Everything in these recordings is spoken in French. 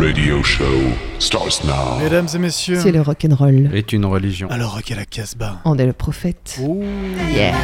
radio show starts now. Mesdames et messieurs, C'est le rock'n'roll. Est une religion. alors rock à la Casbah. On est le prophète. Ouh. Yeah.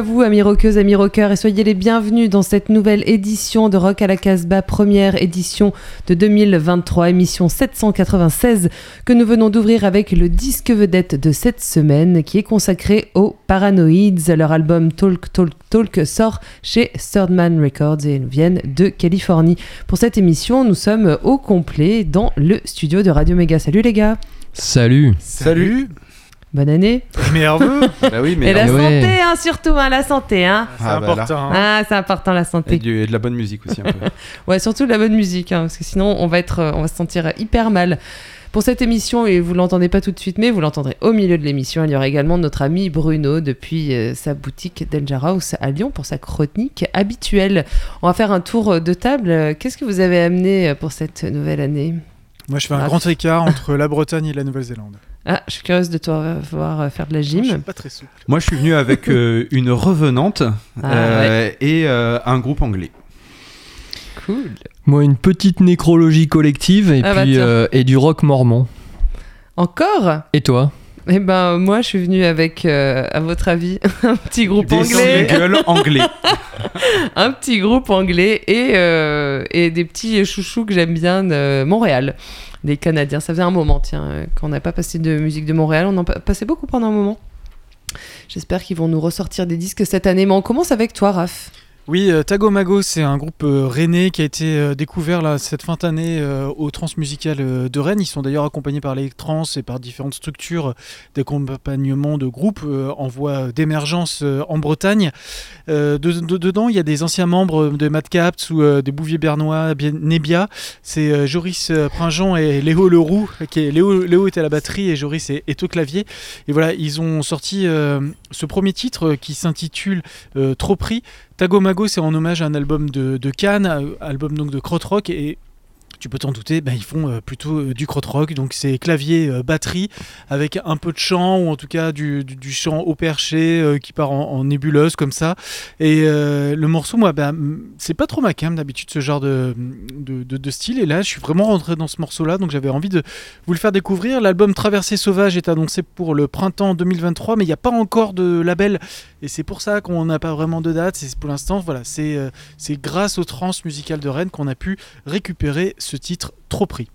À vous amis rockeuses, amis rockeurs et soyez les bienvenus dans cette nouvelle édition de Rock à la Casbah, première édition de 2023, émission 796 que nous venons d'ouvrir avec le disque vedette de cette semaine qui est consacré aux Paranoids. Leur album Talk Talk Talk sort chez Third Man Records et ils viennent de Californie. Pour cette émission, nous sommes au complet dans le studio de Radio Méga. Salut les gars, Salut Salut. Bonne année. Merveilleux. Bah oui, mais Et la santé, Ouais. hein, surtout, hein, la santé. Hein. C'est Ah, bah là. important. hein. Ah, c'est important la et, santé. du- et de la bonne musique aussi un peu. Ouais, surtout de la bonne musique, hein, parce que sinon on va être, euh, on va se sentir hyper mal. Pour cette émission, et vous l'entendez pas tout de suite, mais vous l'entendrez au milieu de l'émission, il y aura également notre ami Bruno depuis euh, sa boutique Danger House à Lyon pour sa chronique habituelle. On va faire un tour de table. Qu'est-ce que vous avez amené pour cette nouvelle année? Moi, je fais un Ah. grand écart entre la Bretagne et la Nouvelle-Zélande. Ah, je suis curieuse de te voir euh, faire de la Je suis gym. pas très souple. Moi, je suis venu avec euh, une revenante Ah, euh, et euh, un groupe anglais. Cool. Moi, une petite nécrologie collective et Ah bah puis euh, et du rock mormon. Encore? Et toi? Eh ben, moi, je suis venue avec, euh, à votre avis, un petit groupe Des anglais. anglais. un petit groupe anglais et, euh, et des petits chouchous que j'aime bien de Montréal. Des Canadiens. Ça faisait un moment, tiens, euh, qu'on n'a pas passé de musique de Montréal. On en pa- passait beaucoup pendant un moment. J'espère qu'ils vont nous ressortir des disques cette année. Mais on commence avec toi, Raph. Oui, euh, Tagomago, c'est un groupe euh, rennais qui a été euh, découvert cette fin d'année au Transmusical de Rennes. Ils sont d'ailleurs accompagnés par les trans et par différentes structures d'accompagnement de groupes en voie d'émergence en Bretagne. De- de- dedans, il y a des anciens membres de Madcaps ou euh, des Bouviers Bernois, Nebia. C'est Joris Pringeon et Léo Leroux. Léo, Léo est à la batterie et Joris est, est au clavier. Et voilà, ils ont sorti ce premier titre qui s'intitule Trop pris. Tagomago, c'est en hommage à un album de, de Cannes, euh, album donc de Krautrock et tu peux t'en douter, ben, ils font euh, plutôt euh, du krautrock, donc c'est clavier batterie avec un peu de chant ou en tout cas du, chant au perché qui part en, nébuleuse comme ça. Et le morceau, moi, ben, c'est pas trop ma cam d'habitude ce genre de- de style. Et là, je suis vraiment rentré dans ce morceau-là, donc j'avais envie de vous le faire découvrir. L'album Traversée sauvage est annoncé pour le printemps 2023, mais il n'y a pas encore de label. Et c'est pour ça qu'on n'a pas vraiment de date. C'est pour l'instant, voilà, c'est euh, grâce au trans musical de Rennes qu'on a pu récupérer ce titre trop pris.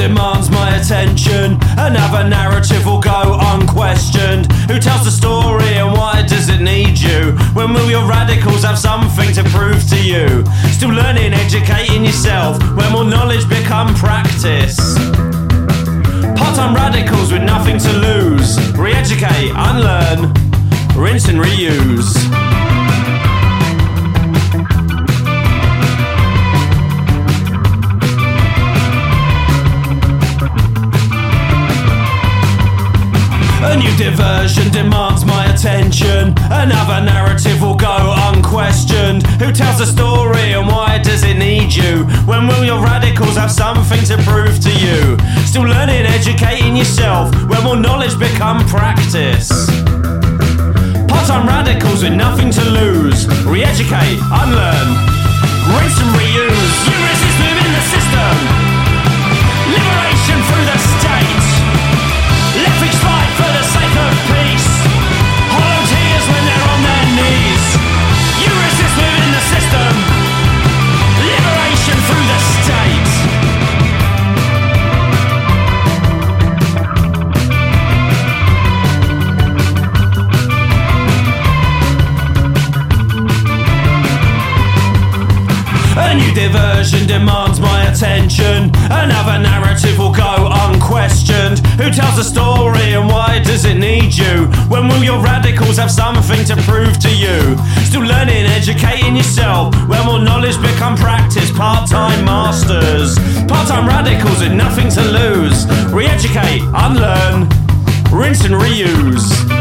Demands my attention. Another narrative will go unquestioned. Who tells the story and why does it need you? When will your radicals have something to prove to you? Still learning, educating yourself. When will knowledge become practice? Part time radicals with nothing to lose. Re educate, unlearn, rinse and reuse. A new diversion demands my attention. Another narrative will go unquestioned. Who tells the story and why does it need you? When will your radicals have something to prove to you? Still learning, educating yourself. When will knowledge become practice? Part-time radicals with nothing to lose. Re-educate, unlearn, rinse and reuse. You resist within the system. Liberation through the diversion demands my attention. Another narrative will go unquestioned. Who tells the story and why does it need you? When will your radicals have something to prove to you? Still learning, educating yourself. When will knowledge become practice? Part time masters. Part time radicals with nothing to lose. Re educate, unlearn, rinse and reuse.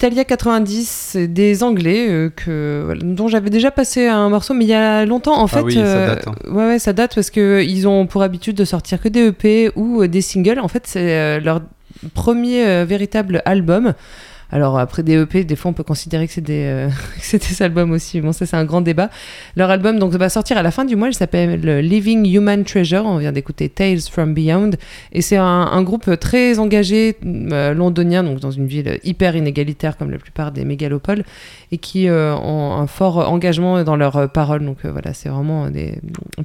Italia 90, c'est des Anglais euh, que, dont j'avais déjà passé un morceau, mais il y a longtemps en fait. Ah oui, ça euh, date, hein. Ouais, ouais, ça date parce que ils ont pour habitude de sortir que des EP ou euh, des singles. En fait, c'est leur premier véritable album. Alors après des EP, des fois on peut considérer que c'est des, euh, des albums aussi. Bon, ça c'est un grand débat. Leur album donc va sortir à la fin du mois. Il s'appelle Living Human Treasure. On vient d'écouter Tales from Beyond et c'est un, groupe très engagé euh, londonien, donc dans une ville hyper inégalitaire comme la plupart des mégalopoles et qui euh, ont un fort engagement dans leurs euh, paroles. Donc voilà, c'est vraiment des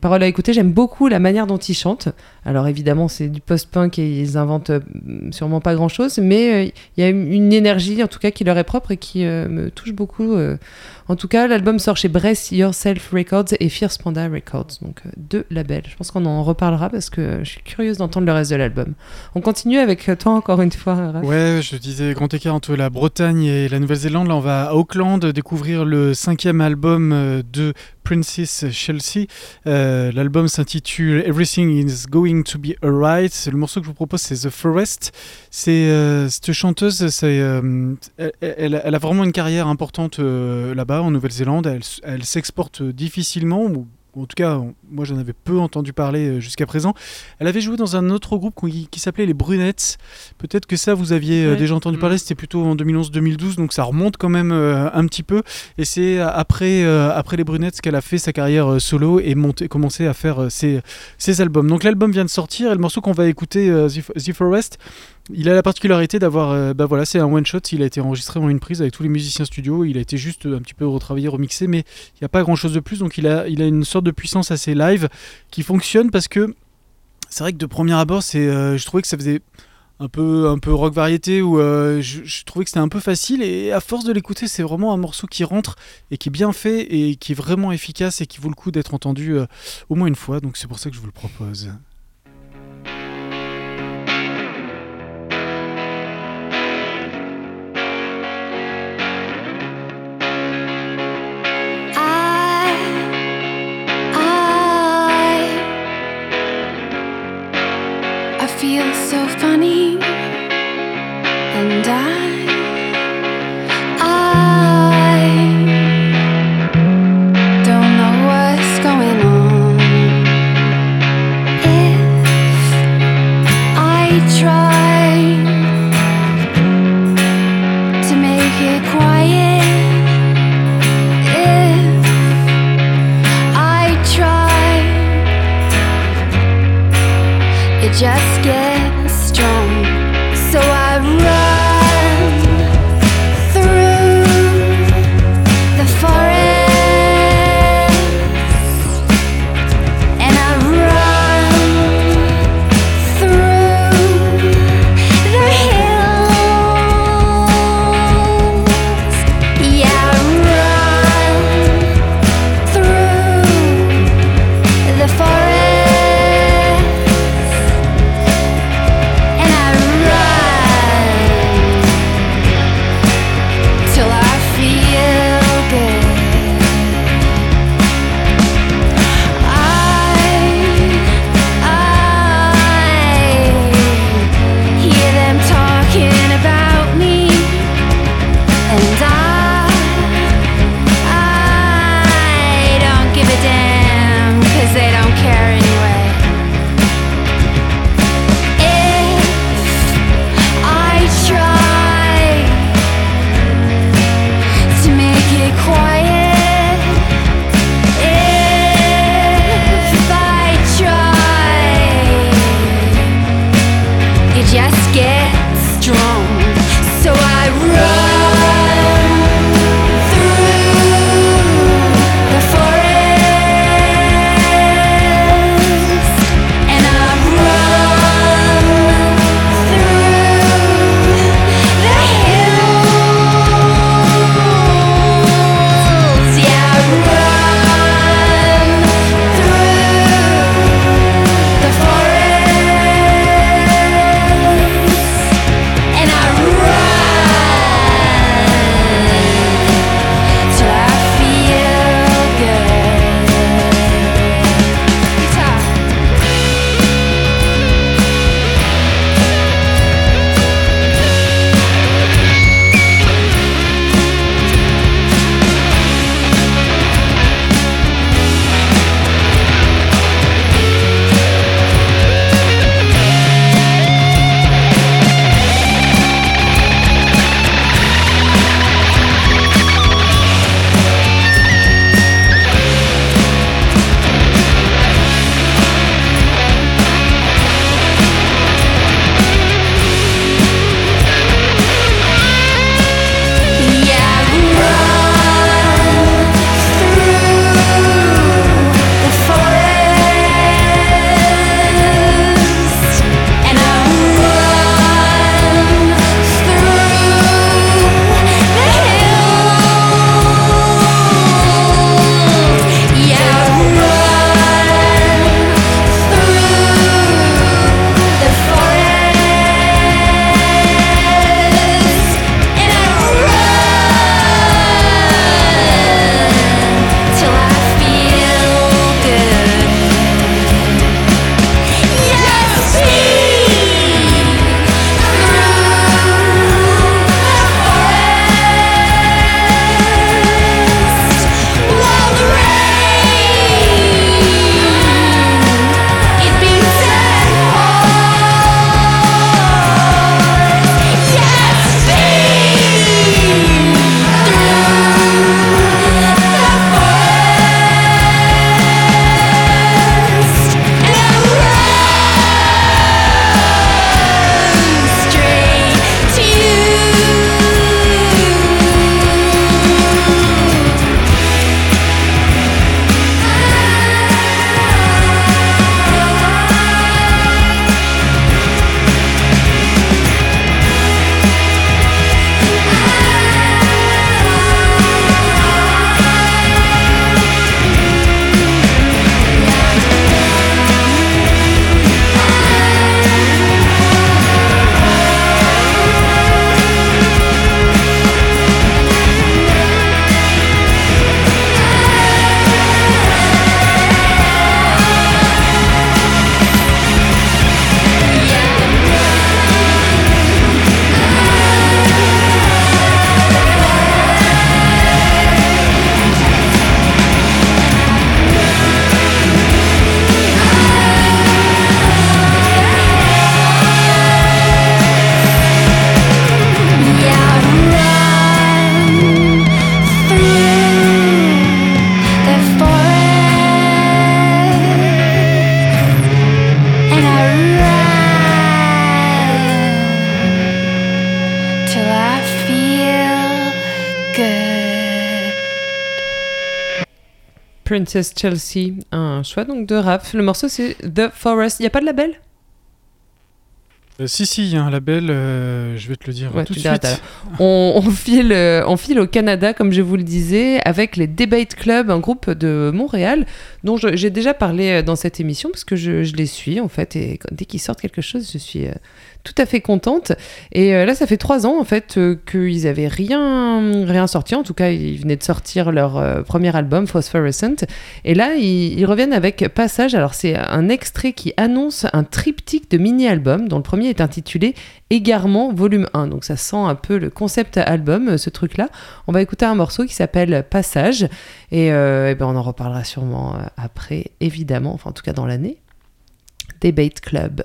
paroles à écouter. J'aime beaucoup la manière dont ils chantent. Alors évidemment, c'est du post-punk et ils inventent sûrement pas grand-chose, mais euh, il y a une énergie en tout cas qui leur est propre et qui euh, me touche beaucoup. En tout cas, l'album sort chez Bress Yourself Records et Fierce Panda Records, donc euh, deux labels. Je pense qu'on en reparlera parce que je suis curieuse d'entendre le reste de l'album. On continue avec euh, toi encore une fois. Ouais, je disais grand écart entre la Bretagne et la Nouvelle-Zélande. Là, on va à Auckland découvrir le cinquième album euh, de Princess Chelsea. L'album s'intitule Everything is Going to Be Alright. Le morceau que je vous propose, c'est The Forest. C'est cette chanteuse, elle, a vraiment une carrière importante euh, en Nouvelle-Zélande. Elle, s'exporte difficilement. Ou, en tout cas, moi j'en avais peu entendu parler euh, jusqu'à présent. Elle avait joué dans un autre groupe qui, qui s'appelait les Brunettes. Peut-être que ça, vous aviez euh, Ouais. déjà entendu parler, c'était plutôt en 2011-2012, donc ça remonte quand même euh, un petit peu. Et c'est après, euh, après les Brunettes qu'elle a fait sa carrière euh, solo et monté, commencé à faire ses, ses albums. Donc l'album vient de sortir et le morceau qu'on va écouter, The, The Forest, il a la particularité d'avoir, euh, bah voilà, c'est un one shot. Il a été enregistré en une prise avec tous les musiciens studio. Il a été juste un petit peu retravaillé, remixé, mais il n'y a pas grand chose de plus. Donc il a, il a une sorte de puissance assez qui fonctionne parce que c'est vrai que de premier abord, c'est, euh, je trouvais que ça faisait un peu, un peu rock variété où euh, je, je trouvais que c'était un peu facile et à force de l'écouter, c'est vraiment un morceau qui rentre et qui est bien fait et qui est vraiment efficace et qui vaut le coup d'être entendu euh, au moins une fois. Donc c'est pour ça que je vous le propose. Princess Chelsea, un choix donc de Raph. Le morceau c'est The Forest. Il n'y a pas de label? Euh, si, si, il y a un label, euh, je vais te le dire Ouais, tout de suite. on, on file, euh, on file au Canada, comme je vous le disais, avec les Debate Club, un groupe de Montréal, dont j'ai déjà parlé dans cette émission, parce que je, je les suis, en fait, et dès qu'ils sortent quelque chose, je suis tout à fait contente. Et euh, là, ça fait trois ans, en fait, euh, qu'ils avaient rien, rien sorti. En tout cas, ils venaient de sortir leur euh, premier album, Phosphorescent. Et là, ils, reviennent avec Passage. Alors, c'est un extrait qui annonce un triptyque de mini-albums, dont le premier est intitulé Égarement volume 1. Donc ça sent un peu le concept album, ce truc-là. On va écouter un morceau qui s'appelle Passage. Et, euh, eh ben, on en reparlera sûrement après, évidemment, enfin en tout cas dans l'année. Debate Club.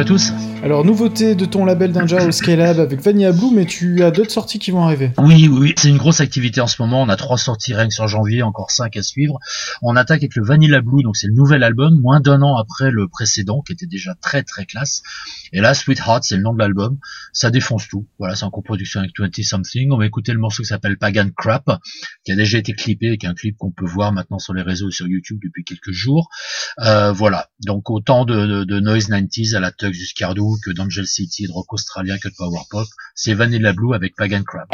À tous. Alors, nouveauté de ton label Danger au Scalab avec Vanilla Blue, mais tu as d'autres sorties qui vont arriver. Oui, oui, c'est une grosse activité en ce moment. On a trois sorties rien que sur janvier, encore cinq à suivre. On attaque avec le Vanilla Blue, donc c'est le nouvel album, moins d'un an après le précédent, qui était déjà très très classe. Et là, Sweetheart, c'est le nom de l'album. Ça défonce tout. Voilà, c'est en coproduction avec 20 Something. On va écouter le morceau qui s'appelle Pagan Crap, qui a déjà été clippé, avec un clip qu'on peut voir maintenant sur les réseaux et sur YouTube depuis quelques jours. Euh, voilà. Donc autant de, Noise 90s à la Tux du que d'Angel City, de rock australien que de power pop. C'est Vanilla Blue avec Pagan Crap.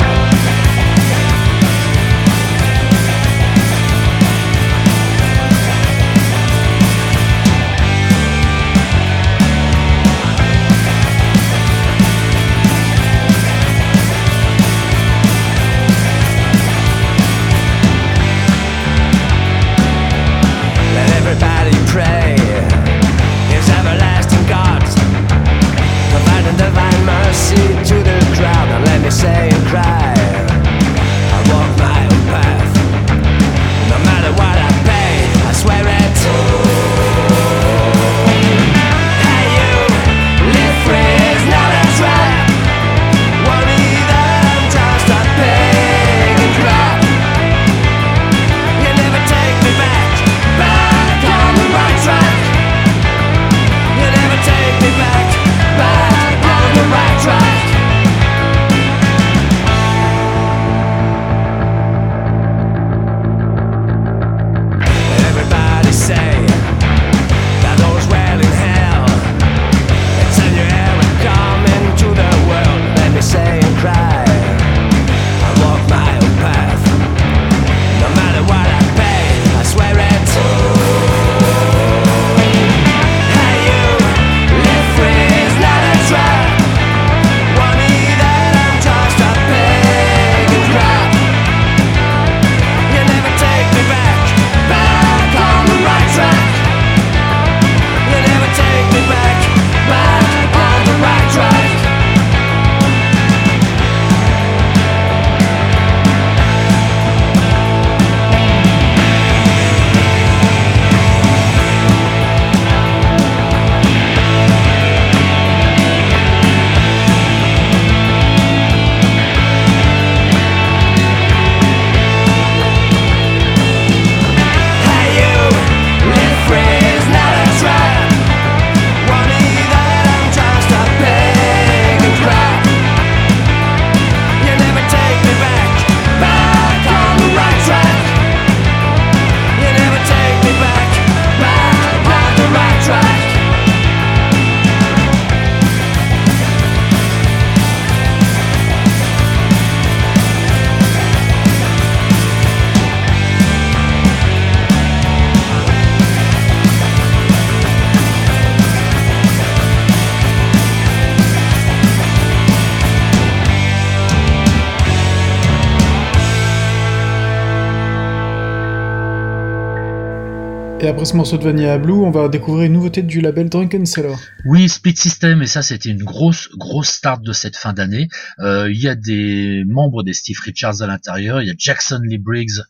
Ce morceau de Vanilla Blue, on va découvrir une nouveauté du label Drunken Sailor. Oui, Split System, et ça c'était une grosse, grosse start de cette fin d'année. Euh, Il y a des membres des Steve Richards à l'intérieur, il y a Jackson Lee Briggs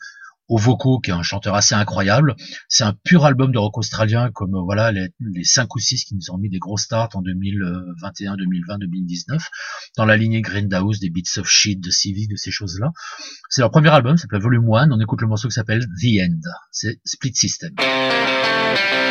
au vocaux, qui est un chanteur assez incroyable. C'est un pur album de rock australien, comme euh, voilà les, les 5 ou 6 qui nous ont mis des gros starts en 2021, 2020, 2019, dans la lignée Grindhouse, des Beats of Shit, de CV, de ces choses-là. C'est leur premier album, ça s'appelle Volume 1, on écoute le morceau qui s'appelle The End. C'est Split System. Thank you.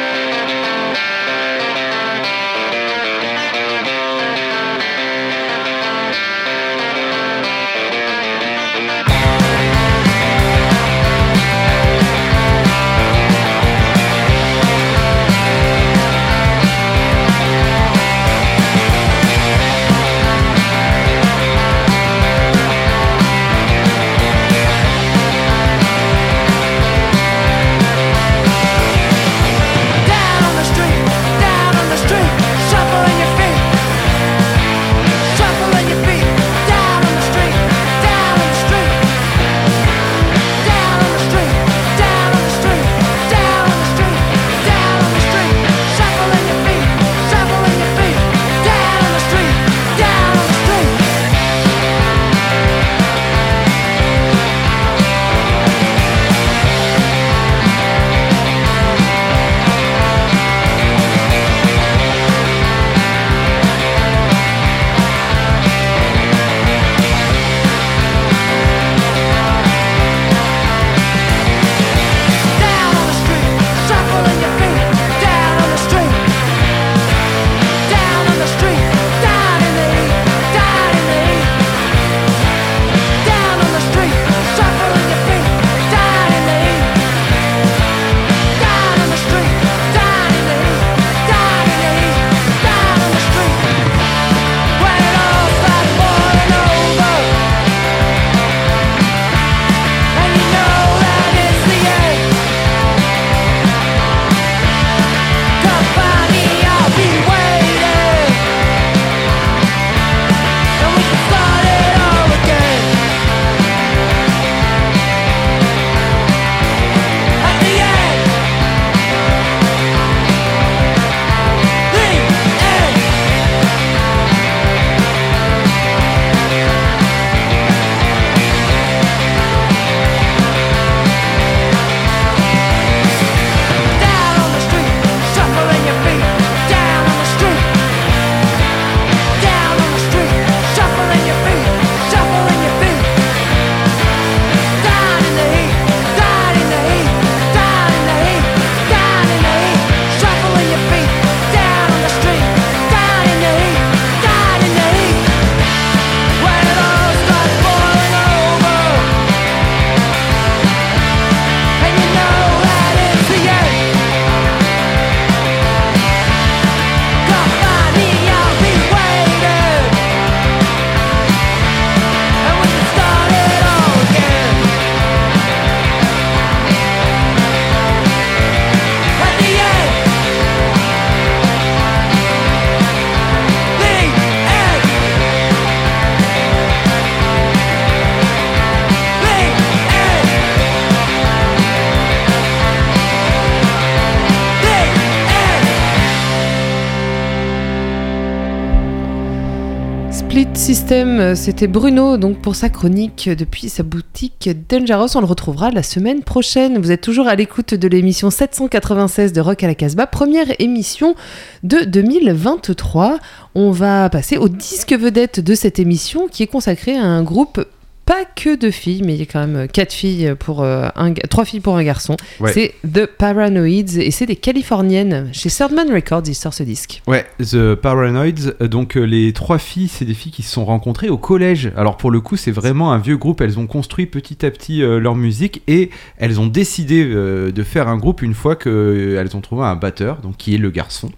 C'était Bruno, donc pour sa chronique depuis sa boutique Dangerous. On le retrouvera la semaine prochaine. Vous êtes toujours à l'écoute de l'émission 796 de Rock à la Casbah, première émission de 2023. On va passer au disque vedette de cette émission qui est consacré à un groupe pas que de filles, mais il y a quand même euh, quatre filles pour euh, un, trois filles pour un garçon. Ouais. C'est The Paranoids et c'est des Californiennes. Chez Thirdman Records, ils sortent ce disque. Ouais, The Paranoids, donc euh, les trois filles, c'est des filles qui se sont rencontrées au collège. Alors pour le coup, c'est vraiment un vieux groupe, elles ont construit petit à petit euh, leur musique et elles ont décidé euh, de faire un groupe une fois qu'elles ont trouvé un batteur, donc qui est le garçon.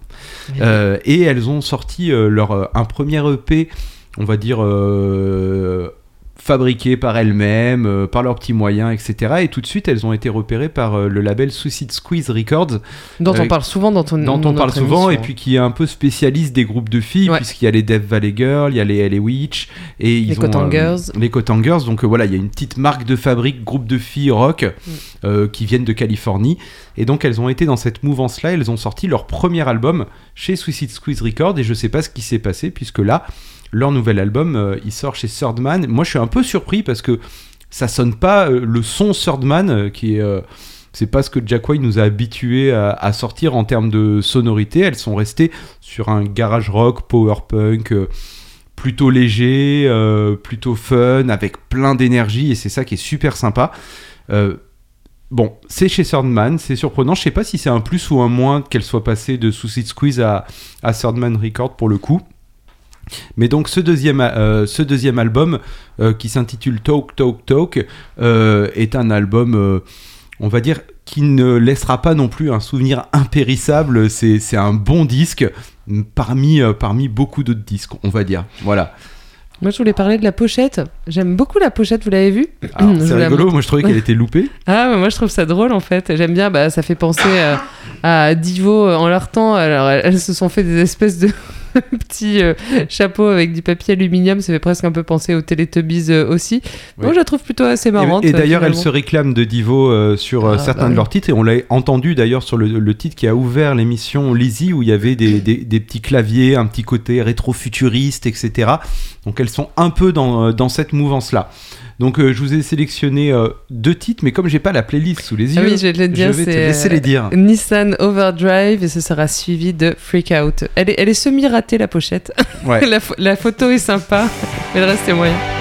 Euh, et elles ont sorti leur, un premier EP, on va dire, euh, fabriqué par elles-mêmes, euh, par leurs petits moyens, etc. Et tout de suite, elles ont été repérées par euh, le label Suicide Squeeze Records, Dont Euh, on parle souvent dans ton dont on parle souvent, et puis qui est un peu spécialiste des groupes de filles, Ouais. puisqu'il y a les Death Valley Girls, il y a les LA Witch, et ils Les ont, Cotton euh, Girls. les Cotton Girls. Donc euh, voilà, il y a une petite marque de fabrique, groupe de filles rock, Mm. euh, qui viennent de Californie. Et donc elles ont été dans cette mouvance-là, elles ont sorti leur premier album chez Suicide Squeeze Records, et je sais pas ce qui s'est passé, puisque là, leur nouvel album, euh, il sort chez Third Man. Moi, je suis un peu surpris parce que ça sonne pas euh, le son Third Man, euh, qui est. c'est pas ce que Jack White nous a habitués à, sortir en termes de sonorité. Elles sont restées sur un garage rock, power punk, plutôt léger, plutôt fun, avec plein d'énergie, et c'est ça qui est super sympa. Bon, c'est chez Third c'est surprenant. Je sais pas si c'est un plus ou un moins qu'elle soit passée de Suicide Squeeze à, à Third Man Record pour le coup. Mais donc ce deuxième, euh, ce deuxième album euh, qui s'intitule Talk Talk Talk euh, est un album, on va dire, qui ne laissera pas non plus un souvenir impérissable. C'est un bon disque parmi, parmi beaucoup d'autres disques, on va dire. Voilà. Moi, je voulais parler de la pochette. J'aime beaucoup la pochette, vous l'avez vue Je C'est rigolo, moi je trouvais qu'elle était loupée. Ah, mais moi je trouve ça drôle en fait. J'aime bien, bah, ça fait penser euh, à Divo euh, en leur temps. Alors elles, elles se sont fait des espèces de petits euh, chapeaux avec du papier aluminium. Ça fait presque un peu penser aux Teletubbies euh, aussi. Moi je la trouve plutôt assez marrante. Et, et d'ailleurs, euh, elle se finalement. réclame de Divo sur Ah, certains bah de leurs titres. Et on l'a entendu d'ailleurs sur le, le titre qui a ouvert l'émission Lizzie, où il y avait des, des- des petits claviers, un petit côté rétro-futuriste, etc. Donc elles sont un peu dans, dans cette mouvance-là. Donc euh, je vous ai sélectionné euh, deux titres, mais comme j'ai pas la playlist sous les Ah yeux, oui, je vais te le dire, vais te laisser euh, les dire. Nissan Overdrive et ce sera suivi de Freak Out. Elle est, elle est semi-ratée la pochette. Ouais. la photo est sympa, mais le reste est moyen.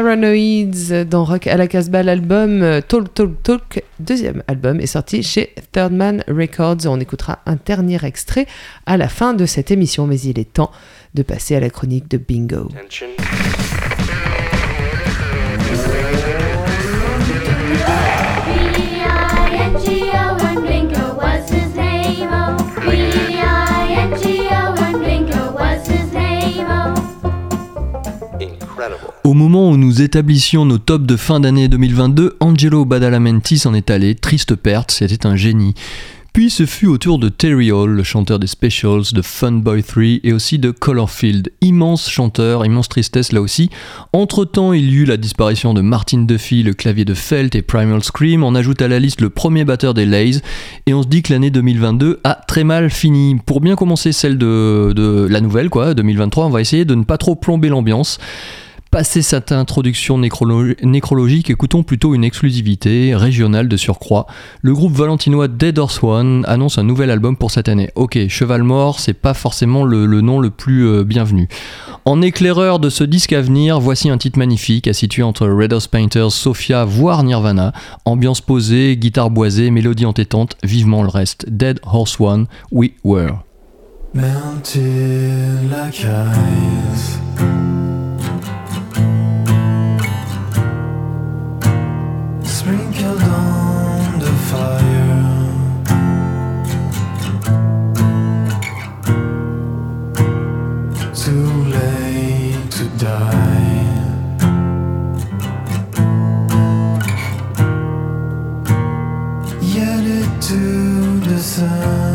Paranoids dans Rock à la Casbah. L'album euh, Talk Talk Talk, deuxième album, est sorti chez Third Man Records. On écoutera un dernier extrait à la fin de cette émission, mais il est temps de passer à la chronique de Bingo. Au moment où nous établissions nos tops de fin d'année 2022, Angelo Badalamenti s'en est allé, triste perte, c'était un génie. Puis ce fut au tour de Terry Hall, le chanteur des Specials, de Funboy 3 et aussi de Colorfield. Immense chanteur, immense tristesse là aussi. Entre-temps, il y eut la disparition de Martin Duffy, le clavier de Felt et Primal Scream. On ajoute à la liste le premier batteur des Lays et on se dit que l'année 2022 a très mal fini. Pour bien commencer celle de, de la nouvelle, quoi, 2023, on va essayer de ne pas trop plomber l'ambiance. Passé cette introduction nécrolo- nécrologique, écoutons plutôt une exclusivité régionale de surcroît. Le groupe valentinois Dead Horse One annonce un nouvel album pour cette année. Ok, Cheval Mort, c'est pas forcément le, nom le plus euh, bienvenu. En éclaireur de ce disque à venir, voici un titre magnifique à situer entre Red House Painters, Sophia, voire Nirvana. Ambiance posée, guitare boisée, mélodie entêtante, vivement le reste. Dead Horse One, We Were. Sun.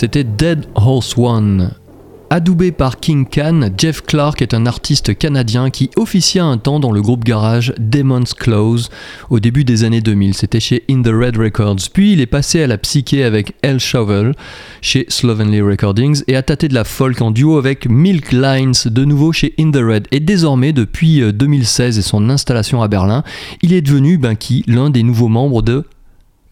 C'était Dead Horse One. Adoubé par King Khan, Jeff Clark est un artiste canadien qui officia un temps dans le groupe garage Demon's Close au début des années 2000. C'était chez In the Red Records. Puis il est passé à la psyché avec El Shovel chez Slovenly Recordings et a tâté de la folk en duo avec Milk Lines de nouveau chez In the Red. Et désormais, depuis euh, 2016 et son installation à Berlin, il est devenu ben, l'un des nouveaux membres de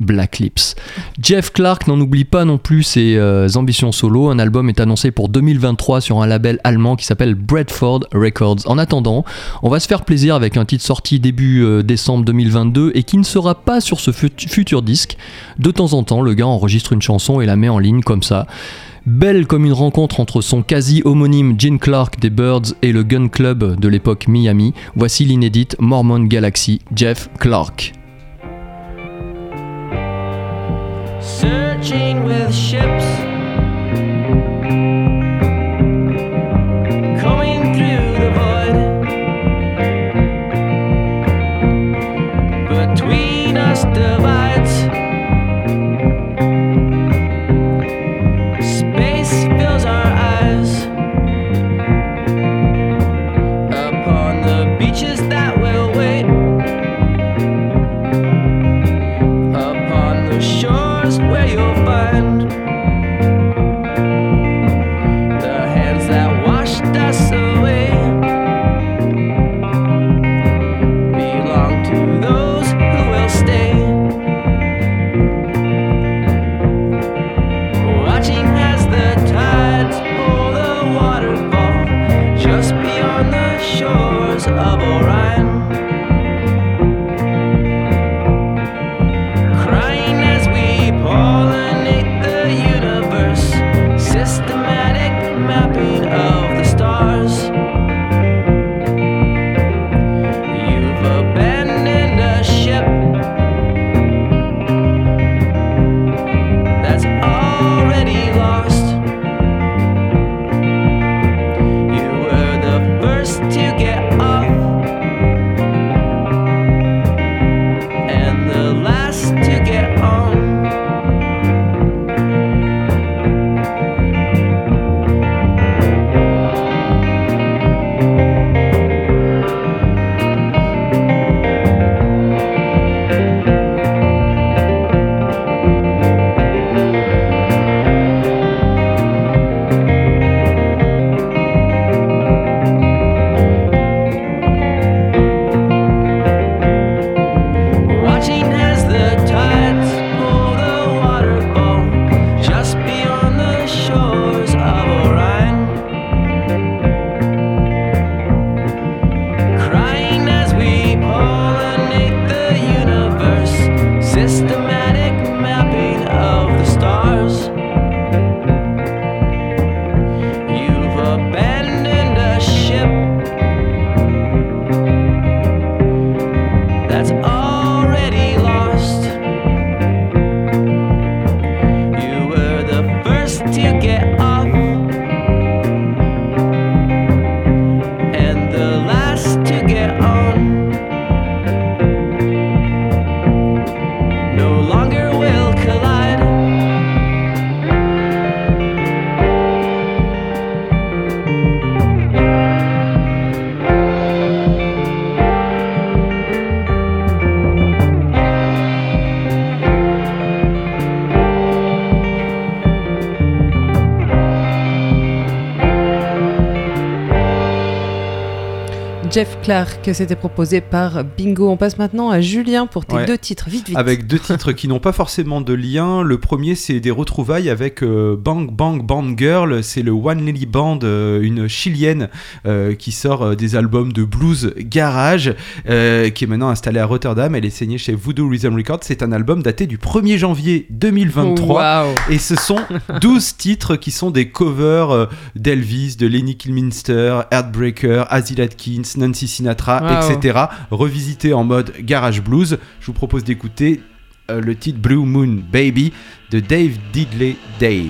Black Lips. Jeff Clark n'en oublie pas non plus ses euh, ambitions solo. Un album est annoncé pour 2023 sur un label allemand qui s'appelle Bradford Records. En attendant, on va se faire plaisir avec un titre sorti début euh, décembre 2022 et qui ne sera pas sur ce fut- futur disque. De temps en temps, le gars enregistre une chanson et la met en ligne comme ça. Belle comme une rencontre entre son quasi-homonyme Gene Clark des Birds et le Gun Club de l'époque Miami, voici l'inédite Mormon Galaxy, Jeff Clark. Searching with ships. Coming through the void. Between us Jeff Clark, c'était proposé par Bingo. On passe maintenant à Julien pour tes Ouais. deux titres. Vite, vite. Avec deux titres qui n'ont pas forcément de lien. Le premier, c'est des retrouvailles avec euh, Bang Bang Band Girl. C'est le One Lily Band, euh, une chilienne euh, qui sort des albums de blues garage, qui est maintenant installée à Rotterdam. Elle est signée chez Voodoo Rhythm Records. C'est un album daté du 1er janvier 2023. Waouh. Et ce sont 12 titres qui sont des covers d'Elvis, de Lenny Kilminster, Heartbreaker, Asil Atkins, Nancy Sinatra, Wow. etc. Revisités en mode garage blues. Je vous propose d'écouter euh, le titre Blue Moon Baby de Dave Diddley Day.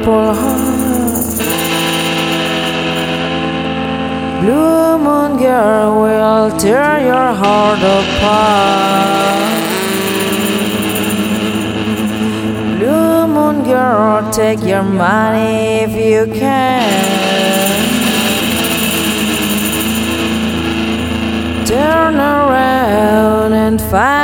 Purple heart. Blue moon girl will tear your heart apart. Blue moon girl, take your money if you can. Turn around and find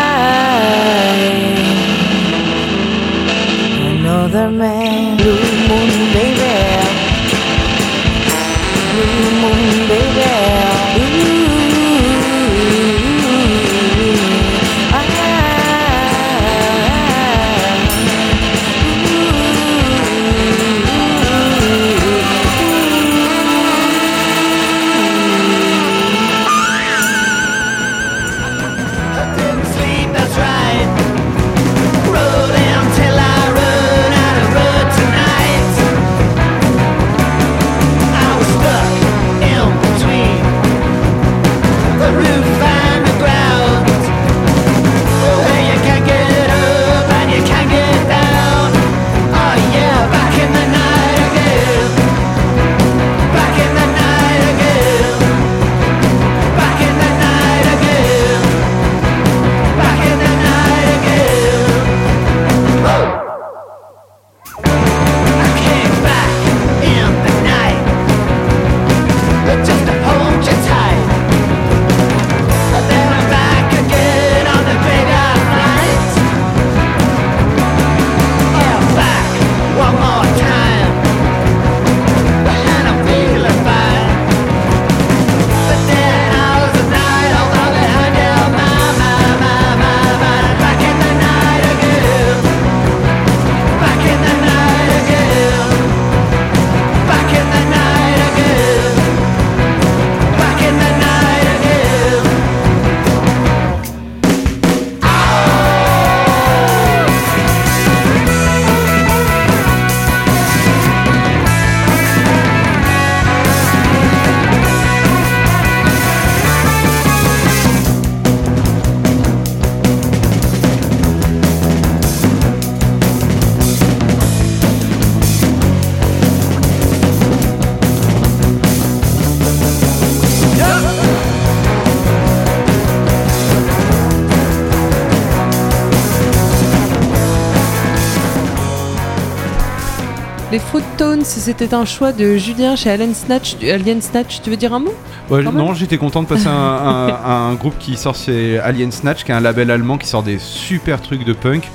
c'était un choix de Julien chez Alien Snatch. Alien Snatch, tu veux dire un mot Ouais, non, j'étais content de passer un, un- un groupe qui sort chez Alien Snatch, qui est un label allemand qui sort des super trucs de punk.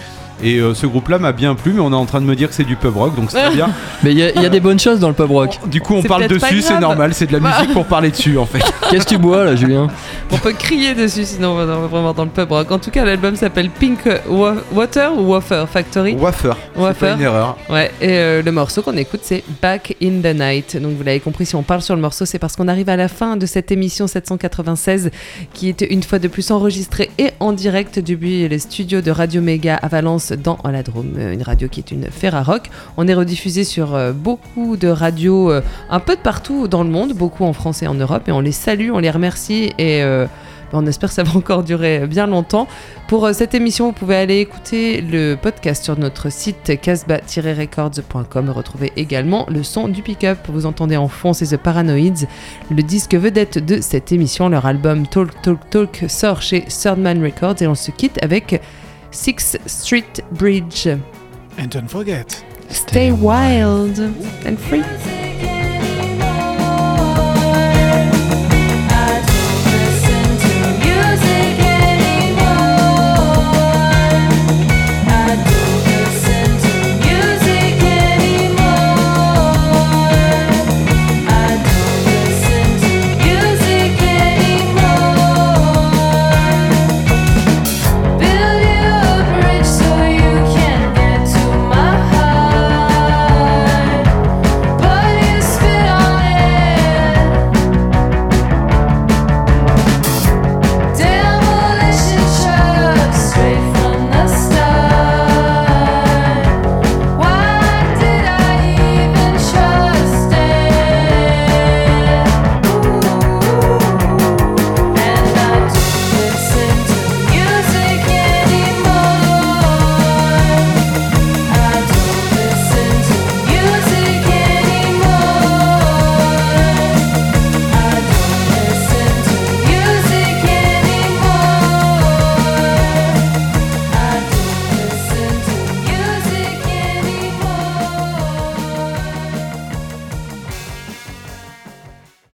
Et euh, ce groupe-là m'a bien plu, mais on est en train de me dire que c'est du pub rock, donc c'est bien. Mais il y, a- y a des bonnes choses dans le pub rock. Du coup, on parle dessus, c'est normal, c'est de la Bah. musique pour parler dessus en fait. Qu'est-ce que tu bois là, Julien? On peut crier dessus, sinon on va vraiment dans le pub rock. En tout cas, l'album s'appelle Pink Wa- Water ou Wafer Factory. Wafer, Wafer. pas une erreur. Ouais, et euh, le morceau qu'on écoute, c'est Back in the Night. Donc vous l'avez compris, si on parle sur le morceau, c'est parce qu'on arrive à la fin de cette émission 796 qui était une fois de plus enregistrée et en direct depuis les studios de Radio Méga à Valence dans la Drôme, euh, une radio qui est une Ferrarock. On est rediffusé sur euh, beaucoup de radios un peu de partout dans le monde, beaucoup en France et en Europe, et on les salue, on les remercie et euh, on espère que ça va encore durer bien longtemps. Pour euh, cette émission, vous pouvez aller écouter le podcast sur notre site casbah-records.com. Retrouvez également le son du pick-up. Vous entendez en fond, c'est The Paranoids, le disque vedette de cette émission. Leur album Talk Talk Talk sort chez Thirdman Records et on se quitte avec Six Street Bridge. And don't forget. Stay wild and free.